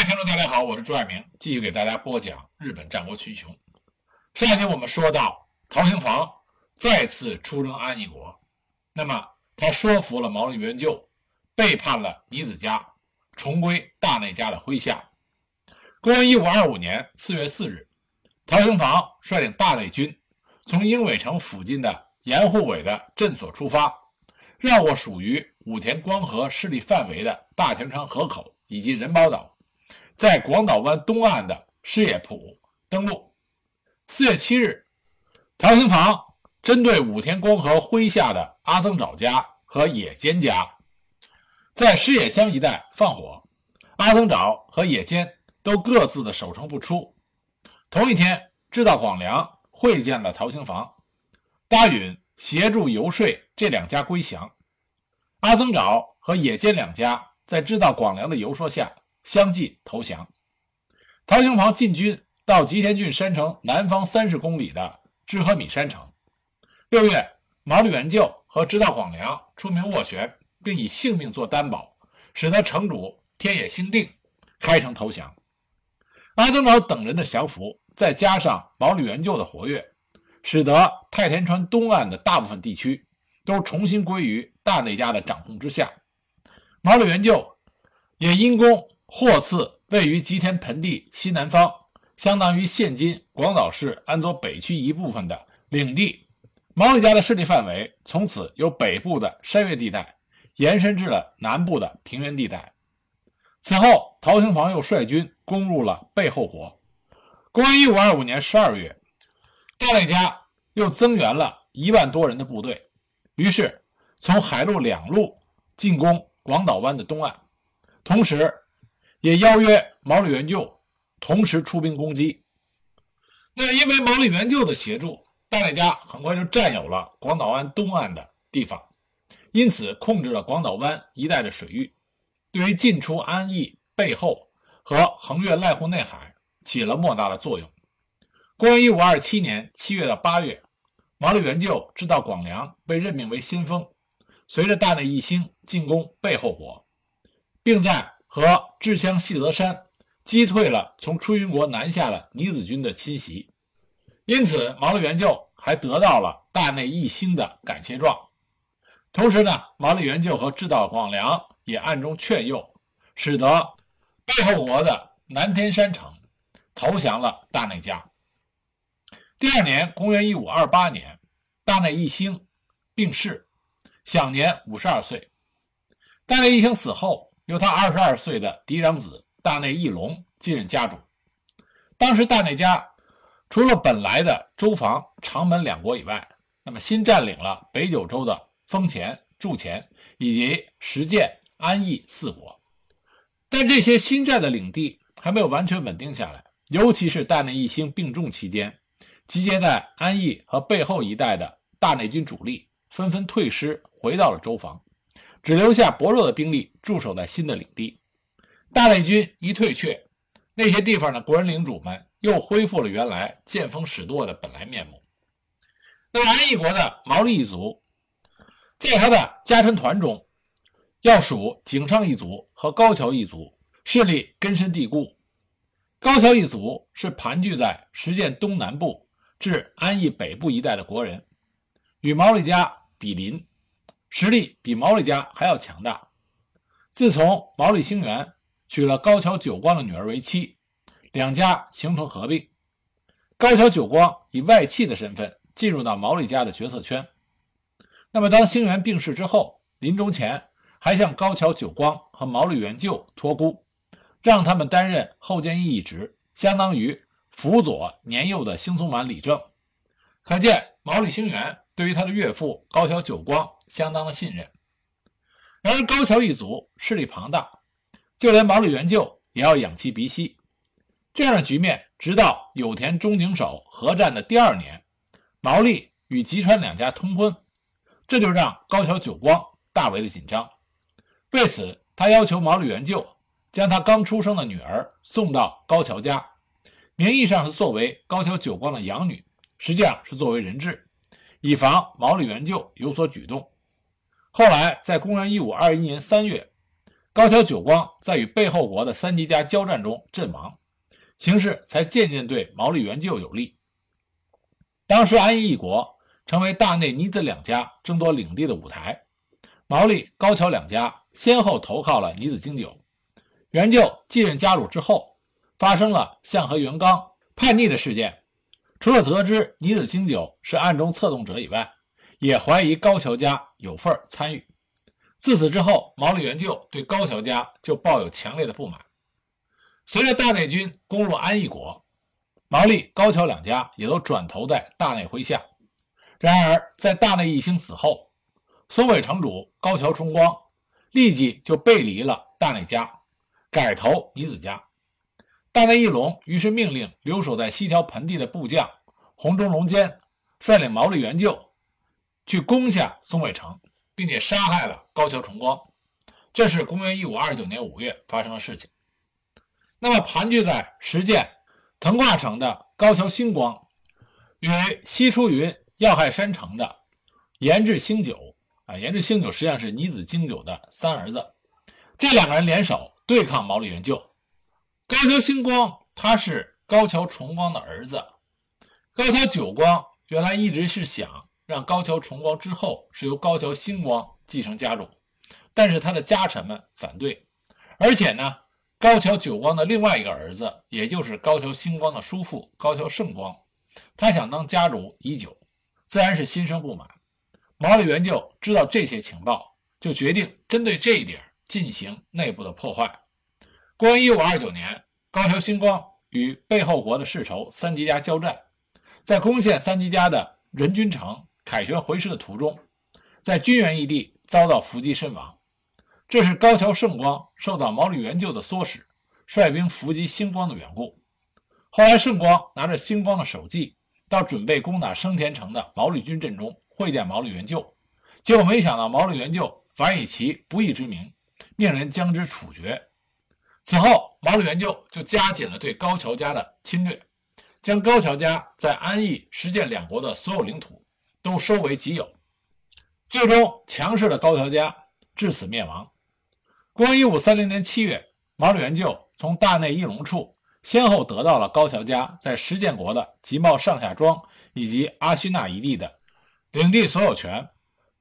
位听众，大家好，我是朱爱明，继续给大家播讲日本战国群雄。上一集我们说到，陶行房再次出征安艺国，那么他说服了毛利元就，背叛了尼子家，重归大内家的麾下。公元一五二五年四月四日，陶行房率领大内军从鹰尾城附近的盐户尾的镇所出发，绕过属于武田光和势力范围的大田川河口以及仁宝岛。在广岛湾东岸的矢野浦登陆。四月七日，陶行房针对武田光和麾下的阿曾沼家和野间家，在矢野乡一带放火。阿曾沼和野间都各自的守城不出。同一天，知道广良会见了陶行房，答允协助游说这两家归降。阿曾沼和野间两家在知道广良的游说下。相继投降。陶行房进军到吉田郡山城南方三十公里的知和米山城。六月，毛利元就和知道广良出兵斡旋，并以性命做担保，使得城主天野兴定开城投降。阿曾岛等人的降服，再加上毛利元就的活跃，使得太田川东岸的大部分地区都重新归于大内家的掌控之下。毛利元就也因功。获赐位于吉田盆地西南方，相当于现今广岛市安佐北区一部分的领地。毛利家的势力范围从此由北部的山岳地带延伸至了南部的平原地带。此后，陶行房又率军攻入了背后国。公元一五二五年十二月，大内家又增援了一万多人的部队，于是从海陆两路进攻广岛湾的东岸，同时。也邀约毛利元就同时出兵攻击。那因为毛利元就的协助，大内家很快就占有了广岛湾东岸的地方，因此控制了广岛湾一带的水域，对于进出安艺背后和横越濑户内海起了莫大的作用。公元一五二七年七月到八月，毛利元就知道广良被任命为先锋，随着大内义兴进攻背后国，并在。和志乡细泽山击退了从出云国南下的尼子军的侵袭，因此毛利元就还得到了大内义兴的感谢状。同时呢，毛利元就和志道广良也暗中劝诱，使得背后国的南天山城投降了大内家。第二年，公元一五二八年，大内义兴病逝，享年五十二岁。大内义兴死后。由他二十二岁的嫡长子大内义隆继任家主。当时大内家除了本来的周防长门两国以外，那么新占领了北九州的丰前、筑前以及石见、安艺四国。但这些新占的领地还没有完全稳定下来，尤其是大内义兴病重期间，集结在安艺和背后一带的大内军主力纷纷退师，回到了周防。只留下薄弱的兵力驻守在新的领地，大内军一退却，那些地方的国人领主们又恢复了原来见风使舵的本来面目。那么安义国的毛利一族，在他的家臣团中，要数井上一族和高桥一族，势力根深蒂固。高桥一族是盘踞在石见东南部至安义北部一带的国人，与毛利家比邻。实力比毛利家还要强大。自从毛利兴元娶了高桥久光的女儿为妻，两家形成合并。高桥久光以外戚的身份进入到毛利家的决策圈。那么，当兴元病逝之后，临终前还向高桥久光和毛利元就托孤，让他们担任后见义一职，相当于辅佐年幼的兴宗满理政。可见毛利兴元对于他的岳父高桥久光。相当的信任。然而，高桥一族势力庞大，就连毛利元就也要仰其鼻息。这样的局面，直到有田中井守合战的第二年，毛利与吉川两家通婚，这就让高桥久光大为的紧张。为此，他要求毛利元就将他刚出生的女儿送到高桥家，名义上是作为高桥久光的养女，实际上是作为人质，以防毛利元就有所举动。后来，在公元一五二一年三月，高桥久光在与背后国的三吉家交战中阵亡，形势才渐渐对毛利元就有利。当时安义一国成为大内、尼子两家争夺领地的舞台，毛利、高桥两家先后投靠了尼子经久。元就继任家主之后，发生了向和元刚叛逆的事件。除了得知尼子经久是暗中策动者以外，也怀疑高桥家有份参与。自此之后，毛利元就对高桥家就抱有强烈的不满。随着大内军攻入安义国，毛利、高桥两家也都转投在大内麾下。然而，在大内义兴死后，松尾城主高桥重光立即就背离了大内家，改投尼子家。大内义隆于是命令留守在西条盆地的部将红中隆间率领毛利元就去攻下松尾城。并且杀害了高桥重光，这是公元一五二九年五月发生的事情。那么盘踞在石见藤挂城的高桥兴光，与西出云要害山城的岩治兴久啊，岩治兴久实际上是尼子经久的三儿子，这两个人联手对抗毛利元就。高桥兴光他是高桥重光的儿子，高桥久光原来一直是想。让高桥重光之后是由高桥兴光继承家主，但是他的家臣们反对，而且呢，高桥久光的另外一个儿子，也就是高桥兴光的叔父高桥胜光，他想当家主已久，自然是心生不满。毛利元就知道这些情报，就决定针对这一点进行内部的破坏。公元一五二九年，高桥兴光与背后国的世仇三吉家交战，在攻陷三吉家的仁君城。凯旋回师的途中，在军原异地遭到伏击身亡。这是高桥胜光受到毛利元就的唆使，率兵伏击星光的缘故。后来，胜光拿着星光的首级，到准备攻打生田城的毛利军阵中会见毛利元就，结果没想到毛利元就反以其不义之名，命人将之处决。此后，毛利元就就加紧了对高桥家的侵略，将高桥家在安义、实践两国的所有领土。都收为己有，最终强势的高桥家至此灭亡。公元一五三零年七月，毛利元就从大内义隆处先后得到了高桥家在石建国的吉茂上下庄以及阿须那一地的领地所有权。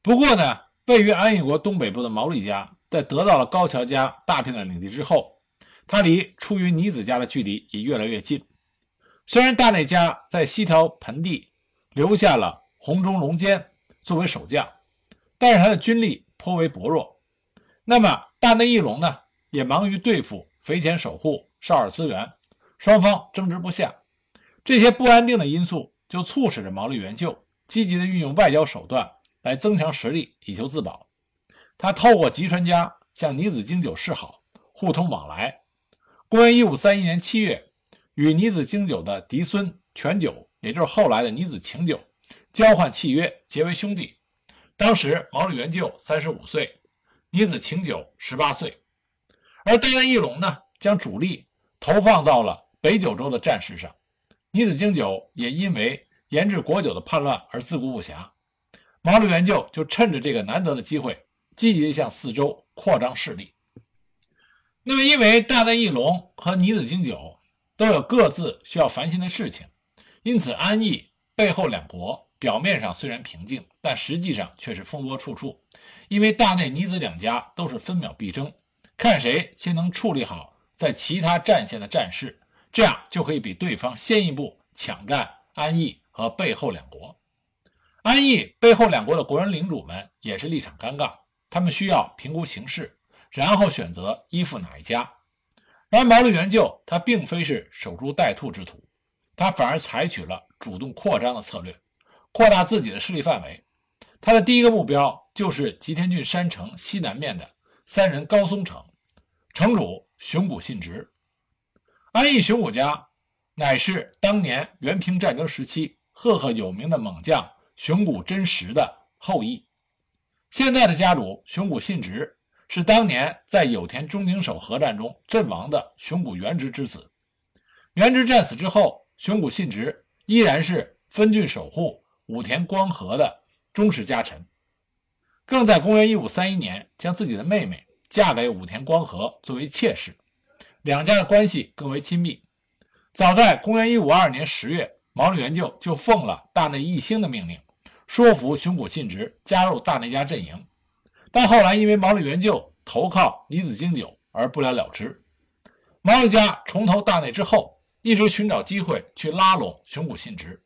不过呢，位于安义国东北部的毛利家在得到了高桥家大片的领地之后，他离出于尼子家的距离也越来越近。虽然大内家在西条盆地留下了。红中龙坚作为守将，但是他的军力颇为薄弱。那么大内义隆呢，也忙于对付肥前守护少尔资源，双方争执不下。这些不安定的因素就促使着毛利元就积极的运用外交手段来增强实力，以求自保。他透过吉川家向尼子经久示好，互通往来。公元一五三一年七月，与尼子经久的嫡孙全久，也就是后来的尼子晴久。交换契约，结为兄弟。当时毛利元就三十五岁，尼子晴久十八岁，而大内义隆呢，将主力投放到了北九州的战事上。尼子经久也因为研制国酒的叛乱而自顾不暇，毛利元就就趁着这个难得的机会，积极地向四周扩张势力。那么，因为大内义隆和尼子经久都有各自需要烦心的事情，因此安义背后两国。表面上虽然平静，但实际上却是风波处处。因为大内、尼子两家都是分秒必争，看谁先能处理好在其他战线的战事，这样就可以比对方先一步抢占安义和背后两国。安义背后两国的国人领主们也是立场尴尬，他们需要评估形势，然后选择依附哪一家。然而毛利元就他并非是守株待兔之徒，他反而采取了主动扩张的策略。扩大自己的势力范围，他的第一个目标就是吉田郡山城西南面的三人高松城，城主熊谷信直。安义熊谷家乃是当年元平战争时期赫赫有名的猛将熊谷真实的后裔。现在的家主熊谷信直是当年在有田中井守合战中阵亡的熊谷元直之子。元直战死之后，熊谷信直依然是分郡守护。武田光和的忠实家臣，更在公元一五三一年将自己的妹妹嫁给武田光和作为妾室，两家的关系更为亲密。早在公元一五二年十月，毛利元就就奉了大内义兴的命令，说服熊谷信直加入大内家阵营，但后来因为毛利元就投靠尼子经久而不了了之。毛利家重投大内之后，一直寻找机会去拉拢熊谷信直。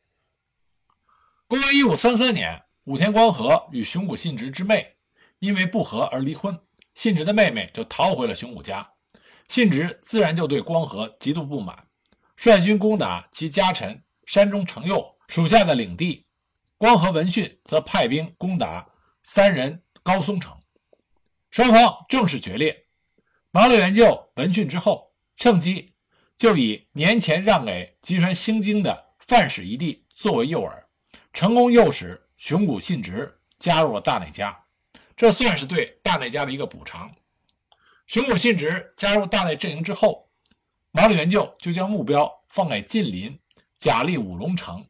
公元一五三三年，武田光和与熊谷信直之妹因为不和而离婚，信直的妹妹就逃回了熊谷家，信直自然就对光和极度不满，率军攻打其家臣山中成佑属下的领地。光和闻讯，则派兵攻打三人高松城，双方正式决裂。毛利元就闻讯之后，趁机就以年前让给吉川兴经的范氏一地作为诱饵。成功诱使熊谷信直加入了大内家，这算是对大内家的一个补偿。熊谷信直加入大内阵营之后，毛利元就就将目标放给近邻甲利五龙城，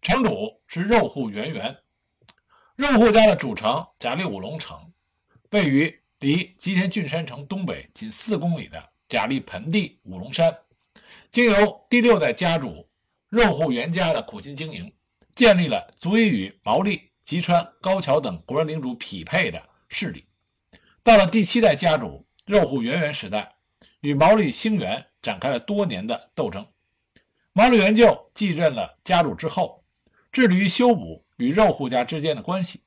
城主是肉户源元。肉户家的主城甲利五龙城位于离吉田郡山城东北仅四公里的甲利盆地五龙山，经由第六代家主肉户源家的苦心经营。建立了足以与毛利、吉川、高桥等国人领主匹配的势力。到了第七代家主肉户源元时代，与毛利兴元展开了多年的斗争。毛利元就继任了家主之后，致力于修补与肉户家之间的关系。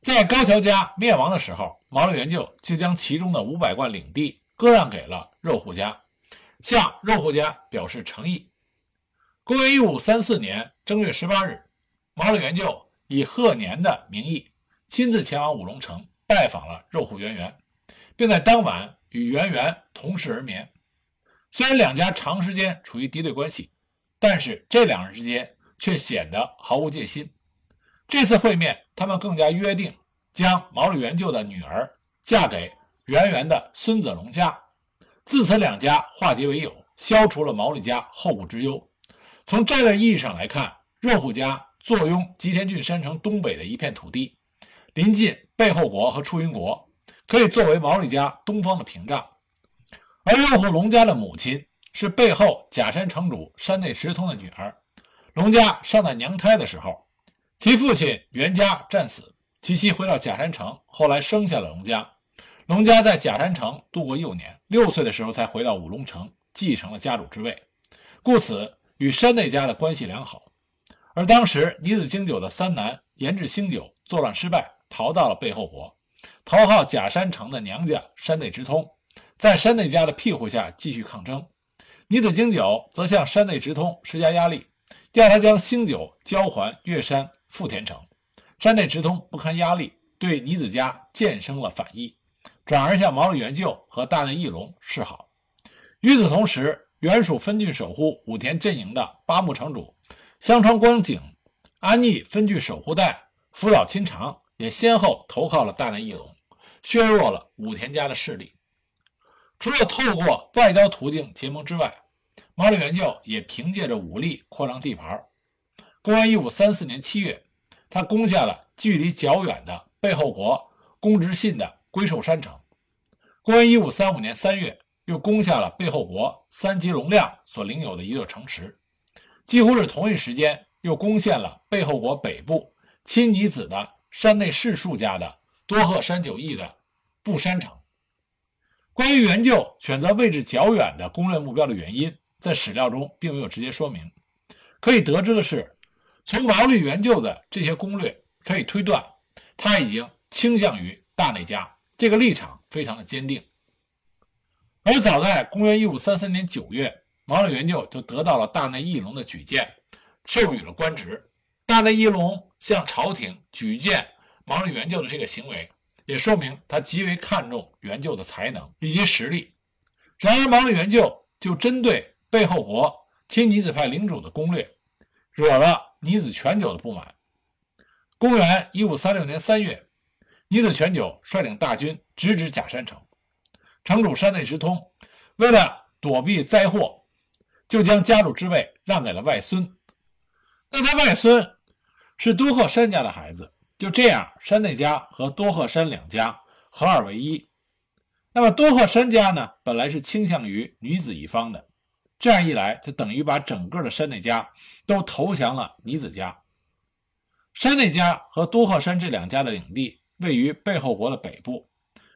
在高桥家灭亡的时候，毛利元就就将其中的五百贯领地割让给了肉户家，向肉户家表示诚意。公元一五三四年正月十八日。毛利元就以贺年的名义亲自前往五龙城拜访了肉户源元，并在当晚与源元同室而眠。虽然两家长时间处于敌对关系，但是这两人之间却显得毫无戒心。这次会面，他们更加约定将毛利元就的女儿嫁给源元的孙子龙家。自此，两家化敌为友，消除了毛利家后顾之忧。从战略意义上来看，热户家。坐拥吉田郡山城东北的一片土地，临近背后国和出云国，可以作为毛利家东方的屏障。而热户龙家的母亲是背后假山城主山内直通的女儿。龙家尚在娘胎的时候，其父亲袁家战死，其妻回到假山城，后来生下了龙家。龙家在假山城度过幼年，六岁的时候才回到五龙城，继承了家主之位，故此与山内家的关系良好。而当时，尼子经久的三男岩治兴久作乱失败，逃到了背后国，投靠假山城的娘家山内直通，在山内家的庇护下继续抗争。尼子经久则向山内直通施加压力，要他将兴久交还月山富田城。山内直通不堪压力，对尼子家渐生了反意，转而向毛利元就和大内义隆示好。与此同时，原属分郡守护武田阵营的八木城主。香川光景、安逆分据守护代福岛亲长也先后投靠了大内义隆，削弱了武田家的势力。除了透过外交途径结盟之外，毛利元就也凭借着武力扩张地盘。公元一五三四年七月，他攻下了距离较远的背后国宫直信的龟寿山城。公元一五三五年三月，又攻下了背后国三吉隆亮所领有的一座城池。几乎是同一时间，又攻陷了背后国北部亲吉子的山内士树家的多贺山久义的布山城。关于援救选择位置较远的攻略目标的原因，在史料中并没有直接说明。可以得知的是，从毛利援救的这些攻略可以推断，他已经倾向于大内家，这个立场非常的坚定。而早在公元一五三三年九月。毛利元就就得到了大内义隆的举荐，授予了官职。大内义隆向朝廷举荐毛利元就的这个行为，也说明他极为看重元就的才能以及实力。然而，毛利元就就针对背后国亲尼子派领主的攻略，惹了尼子全久的不满。公元一五三六年三月，尼子全久率领大军直指假山城，城主山内直通为了躲避灾祸。就将家主之位让给了外孙，那他外孙是多贺山家的孩子，就这样，山内家和多贺山两家合二为一。那么多贺山家呢，本来是倾向于女子一方的，这样一来就等于把整个的山内家都投降了女子家。山内家和多贺山这两家的领地位于背后国的北部，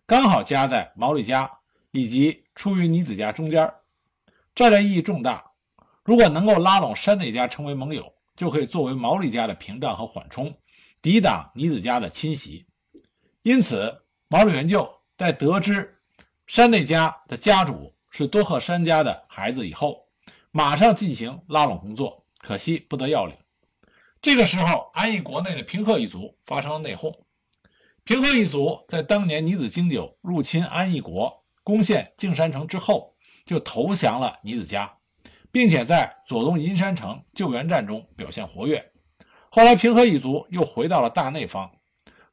刚好夹在毛利家以及出于尼子家中间，战略意义重大。如果能够拉拢山内家成为盟友，就可以作为毛利家的屏障和缓冲，抵挡尼子家的侵袭。因此，毛利元就在得知山内家的家主是多贺山家的孩子以后，马上进行拉拢工作。可惜不得要领。这个时候，安艺国内的平贺一族发生了内讧。平贺一族在当年尼子经久入侵安艺国、攻陷静山城之后，就投降了尼子家，并且在左东银山城救援战中表现活跃。后来，平贺一族又回到了大内方，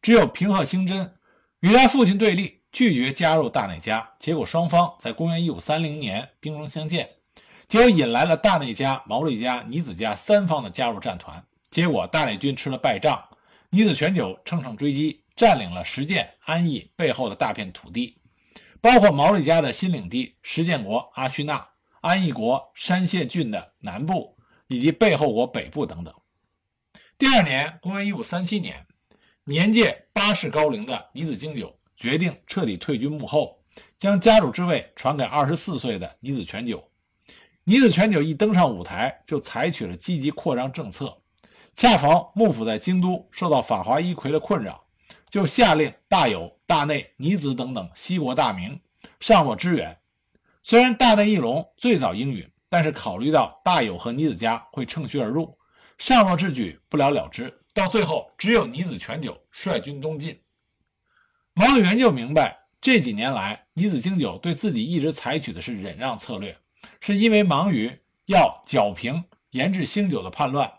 只有平贺清真与他父亲对立，拒绝加入大内家。结果，双方在公元一五三零年兵戎相见。结果引来了大内家、毛利家、尼子家三方的加入战团。结果大内军吃了败仗，尼子全久乘胜追击，占领了石见、安艺背后的大片土地，包括毛利家的新领地石见国、阿须那、安艺国山县郡的南部以及背后国北部等等。第二年，公元一五三七年，年届八世高龄的尼子经久决定彻底退居幕后，将家主之位传给二十四岁的尼子全久。尼子全久一登上舞台，就采取了积极扩张政策。恰逢幕府在京都受到法华一揆的困扰，就下令大有、大内、尼子等等西国大名上洛支援。虽然大内义隆最早应允，但是考虑到大有和尼子家会乘虚而入，上洛之举不了了之。到最后，只有尼子全久率军东进。毛利元就明白，这几年来尼子经久对自己一直采取的是忍让策略。是因为忙于要剿平研制兴久的叛乱，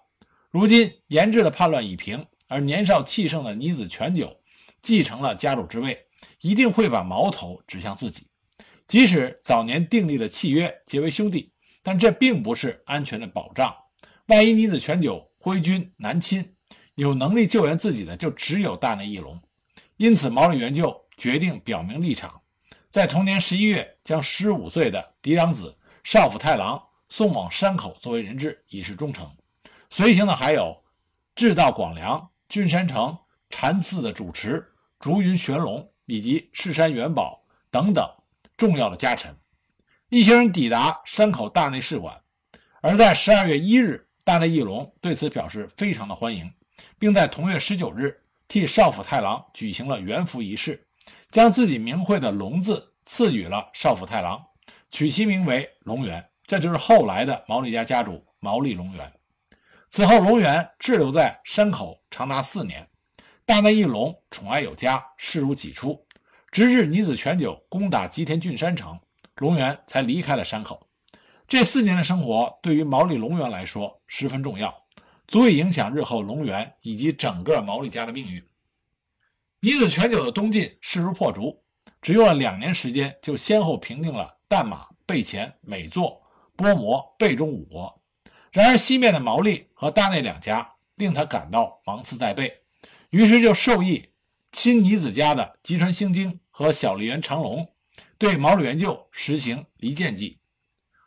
如今研制的叛乱已平，而年少气盛的尼子全久继承了家主之位，一定会把矛头指向自己。即使早年订立了契约，结为兄弟，但这并不是安全的保障。万一尼子全久挥军南侵，有能力救援自己的就只有大内义隆。因此，毛利元就决定表明立场，在同年十一月，将十五岁的嫡长子。少府太郎送往山口作为人质，以示忠诚。随行的还有志道广良、郡山城禅寺的主持竹云玄龙以及赤山元宝等等重要的家臣。一行人抵达山口大内使馆，而在十二月一日，大内义隆对此表示非常的欢迎，并在同月十九日替少府太郎举行了元服仪式，将自己名讳的“龙”字赐予了少府太郎。取其名为龙源，这就是后来的毛利家家主毛利龙源。此后，龙源滞留在山口长达四年，大内义隆宠爱有加，视如己出，直至尼子全久攻打吉田郡山城，龙源才离开了山口。这四年的生活对于毛利龙源来说十分重要，足以影响日后龙源以及整个毛利家的命运。尼子全久的东进势如破竹，只用了两年时间，就先后平定了。淡马、备前、美作、波摩、备中五国。然而西面的毛利和大内两家令他感到芒刺在背，于是就授意亲尼子家的吉川兴经和小笠原长隆对毛利元就实行离间计。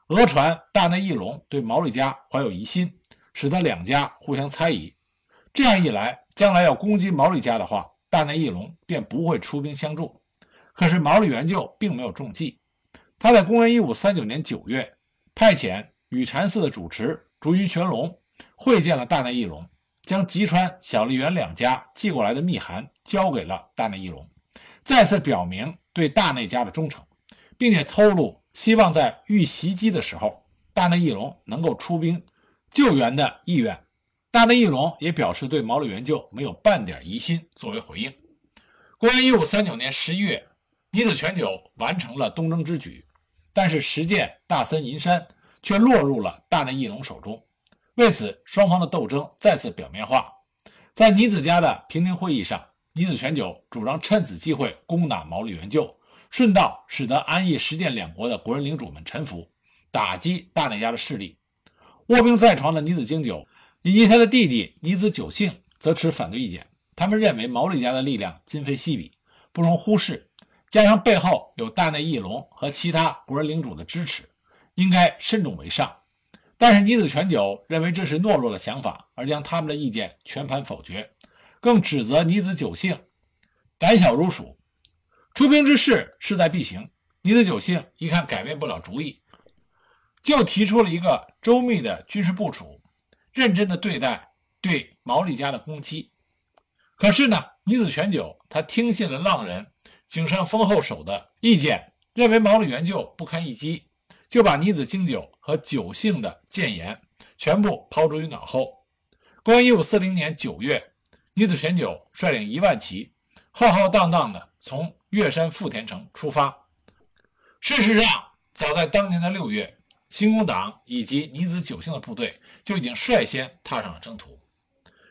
讹传大内义隆对毛利家怀有疑心，使得两家互相猜疑。这样一来，将来要攻击毛利家的话，大内义隆便不会出兵相助。可是毛利元就并没有中计。他在公元一五三九年九月，派遣羽禅寺的主持竹于全龙会见了大内义隆，将吉川、小笠原两家寄过来的密函交给了大内义隆，再次表明对大内家的忠诚，并且透露希望在遇袭击的时候，大内义隆能够出兵救援的意愿。大内义隆也表示对毛利元就没有半点疑心，作为回应。公元一五三九年十一月，尼子全久完成了东征之举。但是实践、大森、银山却落入了大内义隆手中，为此双方的斗争再次表面化。在尼子家的平定会议上，尼子全久主张趁此机会攻打毛利元就，顺道使得安艺、石见两国的国人领主们臣服，打击大内家的势力。卧病在床的尼子经久以及他的弟弟尼子久幸则持反对意见，他们认为毛利家的力量今非昔比，不容忽视。加上背后有大内义隆和其他国人领主的支持，应该慎重为上。但是倪子全九认为这是懦弱的想法，而将他们的意见全盘否决，更指责倪子九幸胆小如鼠。出兵之事势在必行，倪子九幸一看改变不了主意，就提出了一个周密的军事部署，认真的对待对毛利家的攻击。可是呢，倪子全九他听信了浪人。井上丰后手的意见认为毛利元就不堪一击，就把尼子经久和九姓的谏言全部抛诸于脑后。公元一五四零年九月，尼子全久率领一万骑，浩浩荡荡地从越山富田城出发。事实上，早在当年的六月，新工党以及尼子九姓的部队就已经率先踏上了征途。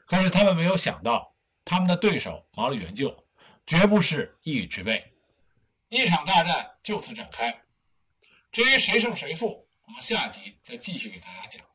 可是他们没有想到，他们的对手毛利元就。绝不是一羽之辈，一场大战就此展开。至于谁胜谁负，下集再继续给大家讲。